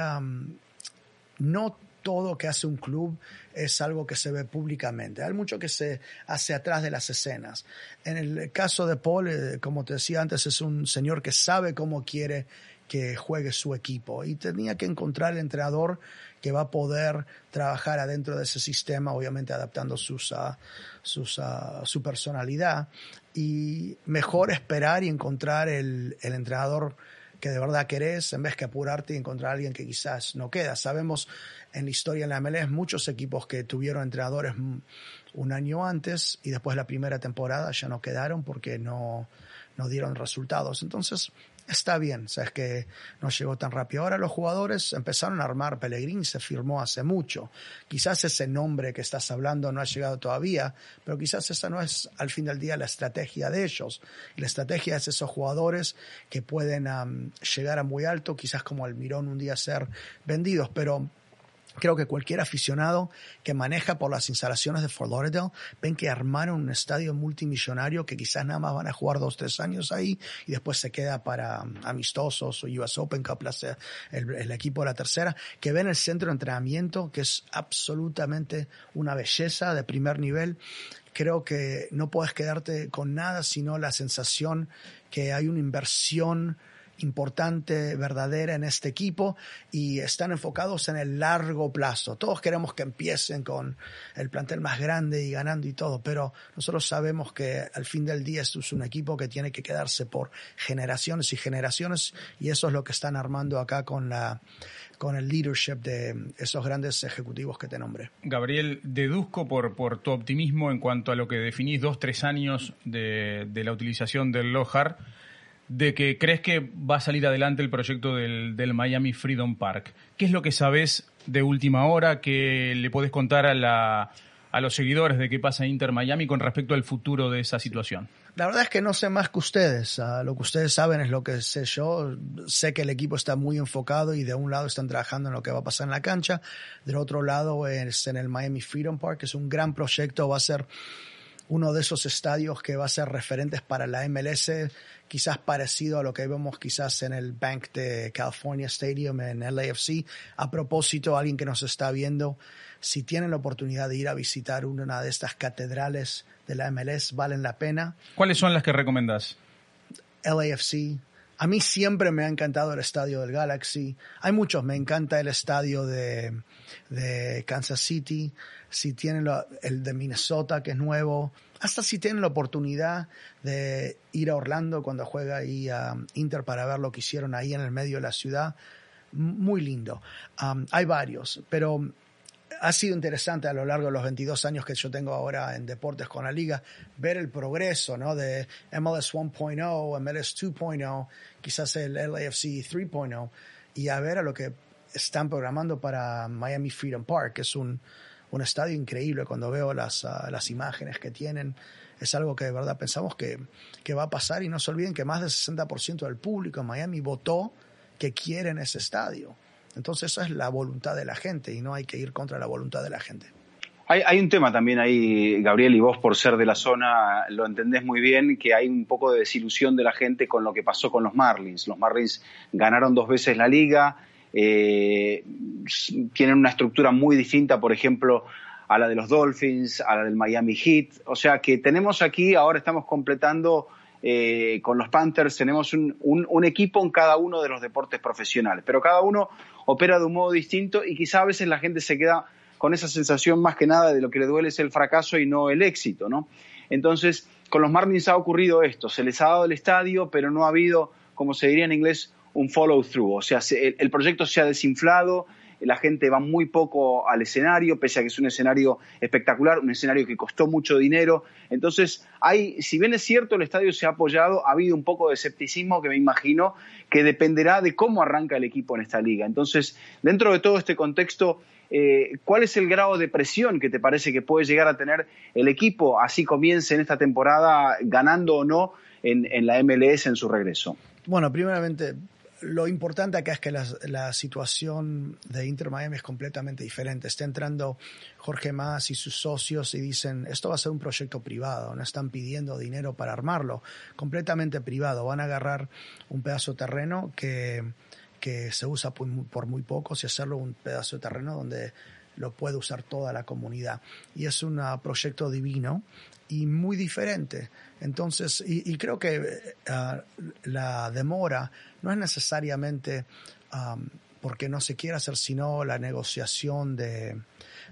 no todo que hace un club es algo que se ve públicamente. Hay mucho que se hace atrás de las escenas. En el caso de Paul, eh, como te decía antes, es un señor que sabe cómo quiere que juegue su equipo y tenía que encontrar el entrenador que va a poder trabajar adentro de ese sistema, obviamente adaptando sus, uh, sus, uh, su personalidad. Y mejor esperar y encontrar el, el entrenador que de verdad querés, en vez que apurarte y encontrar a alguien que quizás no queda. Sabemos en la historia en la MLS muchos equipos que tuvieron entrenadores un año antes y después de la primera temporada ya no quedaron porque no, no dieron resultados. Entonces, está bien, sabes que no llegó tan rápido. Ahora los jugadores empezaron a armar, Pellegrini se firmó hace mucho. Quizás ese nombre que estás hablando no ha llegado todavía, pero quizás esa no es al fin del día la estrategia de ellos. la estrategia es esos jugadores que pueden llegar a muy alto, quizás como Almirón un día ser vendidos, pero Creo que cualquier aficionado que maneja por las instalaciones de Fort Lauderdale ven que armaron un estadio multimillonario que quizás nada más van a jugar dos, tres años ahí y después se queda para um, amistosos o US Open Cup, el, el equipo de la tercera, que ven el centro de entrenamiento que es absolutamente una belleza de primer nivel. Creo que no puedes quedarte con nada sino la sensación que hay una inversión importante, verdadera en este equipo y están enfocados en el largo plazo. Todos queremos que empiecen con el plantel más grande y ganando y todo, pero nosotros sabemos que al fin del día esto es un equipo que tiene que quedarse por generaciones y generaciones y eso es lo que están armando acá con la con el leadership de esos grandes ejecutivos que te nombré. Gabriel, deduzco por, por tu optimismo en cuanto a lo que definís dos, tres años de, de la utilización del Lohar de que crees que va a salir adelante el proyecto del, Miami Freedom Park. ¿Qué es lo que sabes de última hora que le puedes contar a, la, a los seguidores de qué pasa en Inter Miami con respecto al futuro de esa situación? La verdad es que no sé más que ustedes. Ah, lo que ustedes saben es lo que sé yo. Sé que el equipo está muy enfocado y de un lado están trabajando en lo que va a pasar en la cancha. Del otro lado es en el Miami Freedom Park, que es un gran proyecto. Va a ser uno de esos estadios que va a ser referentes para la MLS, quizás parecido a lo que vemos quizás en el Bank de California Stadium en LAFC. A propósito, alguien que nos está viendo, si tienen la oportunidad de ir a visitar una de estas catedrales de la MLS, valen la pena. ¿Cuáles son las que recomendas? LAFC, a mí siempre me ha encantado el estadio del Galaxy. Hay muchos, me encanta el estadio de, de Kansas City si tienen el de Minnesota, que es nuevo, hasta si tienen la oportunidad de ir a Orlando cuando juega ahí a Inter para ver lo que hicieron ahí en el medio de la ciudad, muy lindo. hay varios, pero ha sido interesante a lo largo de los 22 años que yo tengo ahora en deportes con la liga, ver el progreso ¿no? de MLS 1.0, MLS 2.0, quizás el LAFC 3.0, y a ver a lo que están programando para Miami Freedom Park, que es un, un estadio increíble cuando veo las, ah, las imágenes que tienen. Es algo que de verdad pensamos que, que va a pasar y no se olviden que más del 60% del público en Miami votó que quieren ese estadio. Entonces esa es la voluntad de la gente y no hay que ir contra la voluntad de la gente. Hay, hay, un tema también ahí, Gabriel, y vos por ser de la zona lo entendés muy bien, que hay un poco de desilusión de la gente con lo que pasó con los Marlins. Los Marlins ganaron dos veces la liga, eh, tienen una estructura muy distinta, por ejemplo, a la de los Dolphins, a la del Miami Heat. O sea que tenemos aquí, ahora estamos completando eh, con los Panthers, tenemos un, equipo en cada uno de los deportes profesionales, pero cada uno opera de un modo distinto y quizá a veces la gente se queda con esa sensación más que nada de lo que le duele es el fracaso y no el éxito, ¿no? Entonces, con los Marlins ha ocurrido esto, se les ha dado el estadio, pero no ha habido, como se diría en inglés, un follow-through, o sea, el, proyecto se ha desinflado, la gente va muy poco al escenario, pese a que es un escenario espectacular, un escenario que costó mucho dinero. Entonces, hay, si bien es cierto, el estadio se ha apoyado, ha habido un poco de escepticismo que me imagino que dependerá de cómo arranca el equipo en esta liga. Entonces, dentro de todo este contexto, eh, ¿cuál es el grado de presión que te parece que puede llegar a tener el equipo, así comience en esta temporada, ganando o no en, en la MLS en su regreso? Bueno, primeramente, lo importante acá es que la, situación de Inter Miami es completamente diferente. Está entrando Jorge Más y sus socios y dicen, esto va a ser un proyecto privado, no están pidiendo dinero para armarlo, completamente privado. Van a agarrar un pedazo de terreno que, que se usa por muy, por muy poco, y hacerlo un pedazo de terreno donde lo puede usar toda la comunidad. Y es un proyecto divino y muy diferente. Entonces, y, creo que ah, la demora no es necesariamente porque no se quiere hacer sino la negociación de,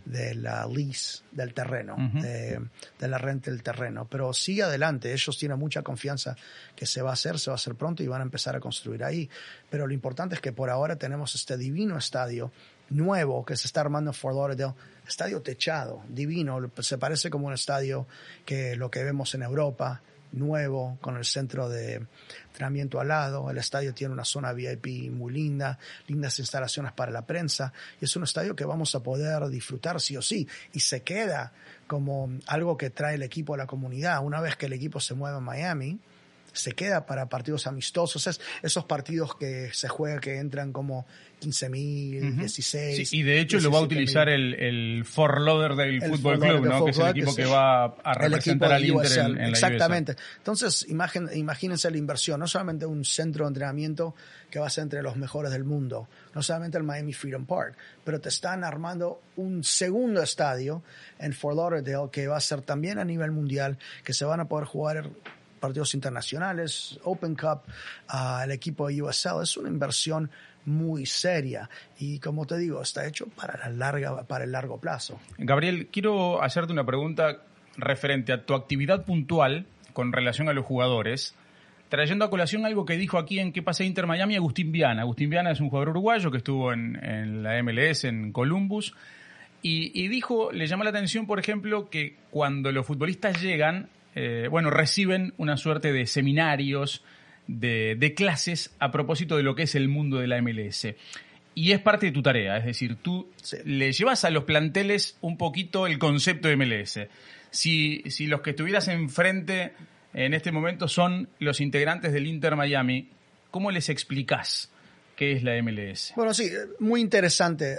de la lease del terreno, de, la renta del terreno. Pero sigue adelante, ellos tienen mucha confianza que se va a hacer, se va a hacer pronto y van a empezar a construir ahí. Pero lo importante es que por ahora tenemos este divino estadio nuevo que se está armando en Fort Lauderdale, estadio techado, divino, se parece como un estadio que lo que vemos en Europa, nuevo, con el centro de entrenamiento al lado. El estadio tiene una zona VIP muy linda, lindas instalaciones para la prensa. Y es un estadio que vamos a poder disfrutar sí o sí. Y se queda como algo que trae el equipo a la comunidad. Una vez que el equipo se mueve a Miami, se queda para partidos amistosos, es, esos partidos que se juega que entran como 15.000, mil, 16. y de hecho lo va a utilizar el, el Loader del Fútbol Club, ¿no? que es el equipo que, va a representar al Inter en, la Exactamente. Entonces, imagínense la inversión, no solamente un centro de entrenamiento que va a ser entre los mejores del mundo, no solamente el Miami Freedom Park, pero te están armando un segundo estadio en Fort Lauderdale que va a ser también a nivel mundial, que se van a poder jugar partidos internacionales, Open Cup, al equipo de USL. Es una inversión muy seria y como te digo, está hecho para, la larga, para el largo plazo. Gabriel, quiero hacerte una pregunta referente a tu actividad puntual con relación a los jugadores, trayendo a colación algo que dijo aquí en Que pasa Inter Miami Agustín Viana. Agustín Viana es un jugador uruguayo que estuvo en, la MLS en Columbus y, y dijo, le llamó la atención, por ejemplo, que cuando los futbolistas llegan eh, bueno, reciben una suerte de seminarios, de, clases a propósito de lo que es el mundo de la MLS. Y es parte de tu tarea, es decir, tú le llevas a los planteles un poquito el concepto de MLS. Si, si los que estuvieras enfrente en este momento son los integrantes del Inter Miami, ¿cómo les explicás qué es la MLS? Bueno, sí, muy interesante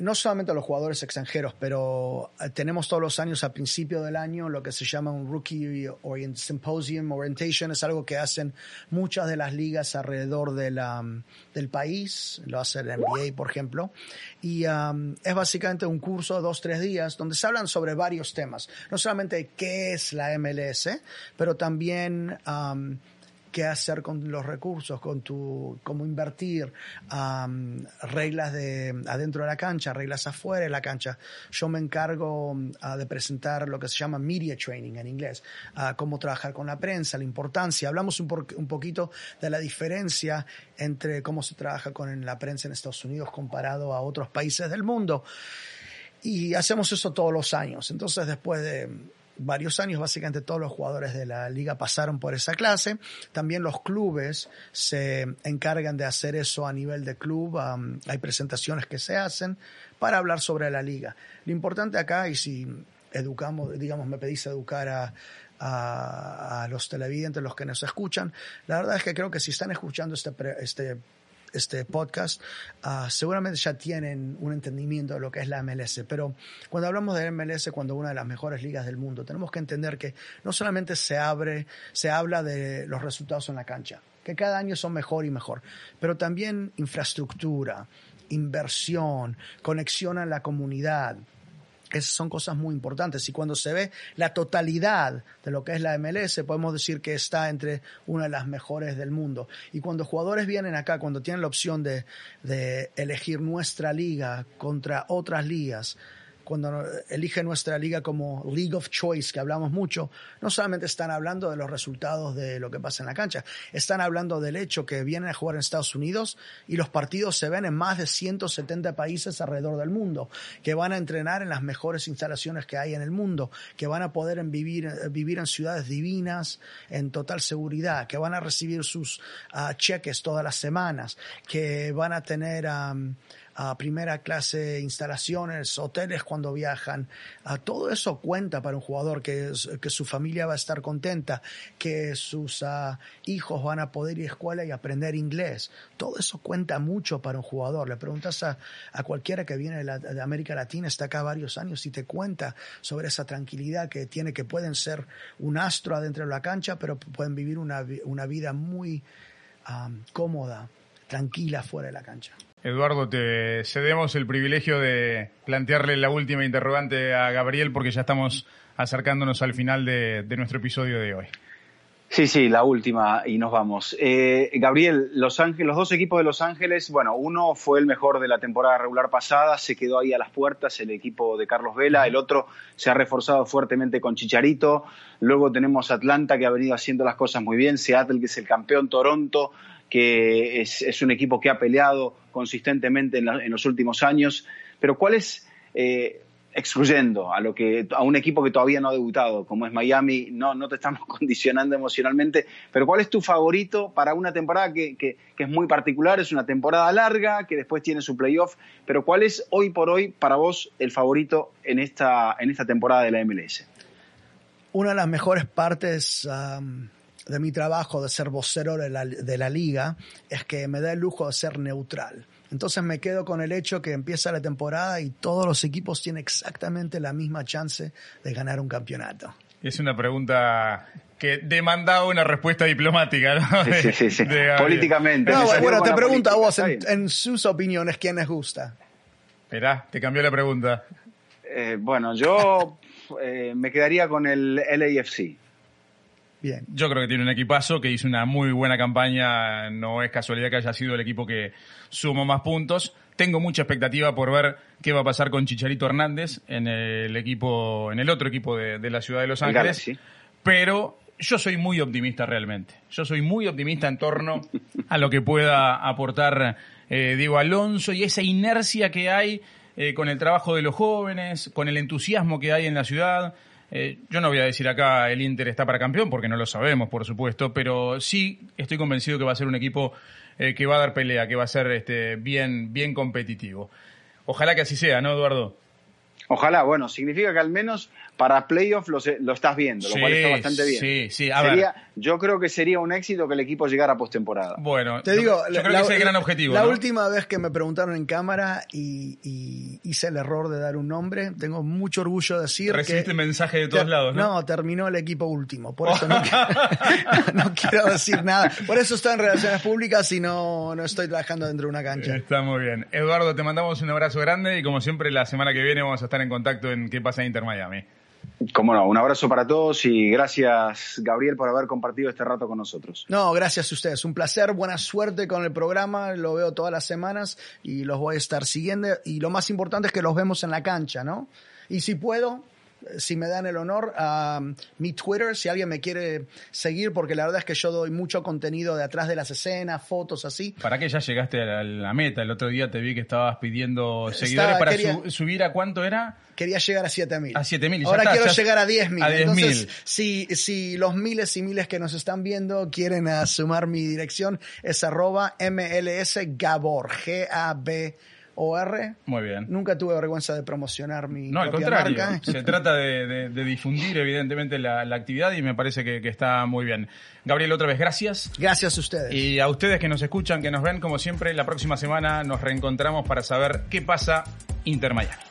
no solamente a los jugadores extranjeros, pero eh, tenemos todos los años, al principio del año, lo que se llama un Rookie Orient Symposium Orientation. Es algo que hacen muchas de las ligas alrededor de la, del país. Lo hace el NBA, por ejemplo. Y um, es básicamente un curso de dos, tres días donde se hablan sobre varios temas. No solamente qué es la MLS, pero también... qué hacer con los recursos, con tu, cómo invertir, reglas de adentro de la cancha, reglas afuera de la cancha. Yo me encargo de presentar lo que se llama media training en inglés, cómo trabajar con la prensa, la importancia. Hablamos un, poquito de la diferencia entre cómo se trabaja con la prensa en Estados Unidos comparado a otros países del mundo. Y hacemos eso todos los años. Entonces, después de varios años, básicamente todos los jugadores de la liga pasaron por esa clase. También los clubes se encargan de hacer eso a nivel de club. hay presentaciones que se hacen para hablar sobre la liga. Lo importante acá, y si educamos, digamos, me pedís educar a, a, los televidentes, los que nos escuchan, la verdad es que creo que si están escuchando este, este este podcast, ah, seguramente ya tienen un entendimiento de lo que es la MLS. Pero cuando hablamos de MLS, cuando una de las mejores ligas del mundo, tenemos que entender que no solamente se abre, se habla de los resultados en la cancha, que cada año son mejor y mejor, pero también infraestructura, inversión, conexión a la comunidad, esas son cosas muy importantes. Y cuando se ve la totalidad de lo que es la MLS, podemos decir que está entre una de las mejores del mundo. Y cuando jugadores vienen acá, cuando tienen la opción de, de elegir nuestra liga contra otras ligas, cuando elige nuestra liga como League of Choice, que hablamos mucho, no solamente están hablando de los resultados de lo que pasa en la cancha, están hablando del hecho que vienen a jugar en Estados Unidos y los partidos se ven en más de 170 países alrededor del mundo, que van a entrenar en las mejores instalaciones que hay en el mundo, que van a poder vivir, vivir en ciudades divinas, en total seguridad, que van a recibir sus ah, cheques todas las semanas, que van a tener a primera clase, instalaciones, hoteles cuando viajan. a todo eso cuenta para un jugador, que, que su familia va a estar contenta, que sus ah, hijos van a poder ir a escuela y aprender inglés. Todo eso cuenta mucho para un jugador. Le preguntas a, a cualquiera que viene de, de, América Latina, está acá varios años y te cuenta sobre esa tranquilidad que tiene, que pueden ser un astro adentro de la cancha, pero pueden vivir una, una vida muy cómoda tranquila fuera de la cancha. Eduardo, te cedemos el privilegio de plantearle la última interrogante a Gabriel porque ya estamos acercándonos al final de, de nuestro episodio de hoy. Sí, sí, la última y nos vamos. Eh, Gabriel, los, Ángeles, los dos equipos de Los Ángeles, bueno, uno fue el mejor de la temporada regular pasada, se quedó ahí a las puertas el equipo de Carlos Vela, el otro se ha reforzado fuertemente con Chicharito, luego tenemos Atlanta que ha venido haciendo las cosas muy bien, Seattle que es el campeón, Toronto que es, un equipo que ha peleado consistentemente en, los últimos años, pero ¿cuál es... Eh, excluyendo a lo que a un equipo que todavía no ha debutado, como es Miami, no, no te estamos condicionando emocionalmente, pero ¿cuál es tu favorito para una temporada que, que, es muy particular? Es una temporada larga, que después tiene su playoff, pero ¿cuál es hoy por hoy para vos el favorito en esta, en esta temporada de la MLS? Una de las mejores partes de mi trabajo de ser vocero de la, de la liga es que me da el lujo de ser neutral. Entonces me quedo con el hecho que empieza la temporada y todos los equipos tienen exactamente la misma chance de ganar un campeonato. Es una pregunta que demandaba una respuesta diplomática, ¿no? De, sí, sí, sí. Políticamente. No, bueno, te pregunto a vos, en, en, sus opiniones, ¿quién les gusta? Esperá, te cambió la pregunta. Eh, bueno, yo eh, me quedaría con el LAFC. Bien. Yo creo que tiene un equipazo que hizo una muy buena campaña. No es casualidad que haya sido el equipo que sumó más puntos. Tengo mucha expectativa por ver qué va a pasar con Chicharito Hernández en el equipo, en el otro equipo de, de la ciudad de Los Ángeles. Galaxy. Pero yo soy muy optimista realmente. Yo soy muy optimista en torno a lo que pueda aportar eh, Diego Alonso y esa inercia que hay eh, con el trabajo de los jóvenes, con el entusiasmo que hay en la ciudad. Eh, yo no voy a decir acá el Inter está para campeón, porque no lo sabemos, por supuesto, pero sí estoy convencido que va a ser un equipo eh, que va a dar pelea, que va a ser este, bien, bien competitivo. Ojalá que así sea, ¿no, Eduardo? Ojalá, bueno, significa que al menos para playoff lo, lo estás viendo, lo sí, cual está bastante bien. Sí, sí, a sería, ver. Yo creo que sería un éxito que el equipo llegara a postemporada. Bueno, te digo, yo, yo creo la, que ese es el gran objetivo. La ¿no? última vez que me preguntaron en cámara y, y, hice el error de dar un nombre, tengo mucho orgullo de decir Recibiste que mensaje de todos ter, lados, ¿no? No, terminó el equipo último, por eso no, no, quiero decir nada. Por eso estoy en relaciones públicas y no, no estoy trabajando dentro de una cancha. Está muy bien. Eduardo, te mandamos un abrazo grande y como siempre la semana que viene vamos a estar en contacto en qué pasa en Inter Miami. Cómo no, un abrazo para todos y gracias Gabriel por haber compartido este rato con nosotros. No, gracias a ustedes, un placer, buena suerte con el programa, lo veo todas las semanas y los voy a estar siguiendo y lo más importante es que los vemos en la cancha, ¿no? Y si puedo, si me dan el honor, a uh, mi Twitter, si alguien me quiere seguir, porque la verdad es que yo doy mucho contenido de atrás de las escenas, fotos así. ¿Para qué ya llegaste a la meta? El otro día te vi que estabas pidiendo seguidores para quería, su, subir a cuánto era. Quería llegar a 7000. A 7000. Ahora está, quiero llegar a 10000. A 10 Entonces, si, si los miles y miles que nos están viendo quieren sumar mi dirección, es arroba MLS Gabor, G-A-B. OR. Muy bien. Nunca tuve vergüenza de promocionar mi No, al contrario. Marca. Se trata de, de, de, difundir, evidentemente, la, la, actividad y me parece que, que, está muy bien. Gabriel, otra vez, gracias. Gracias a ustedes. Y a ustedes que nos escuchan, que nos ven, como siempre, la próxima semana nos reencontramos para saber qué pasa Inter Miami.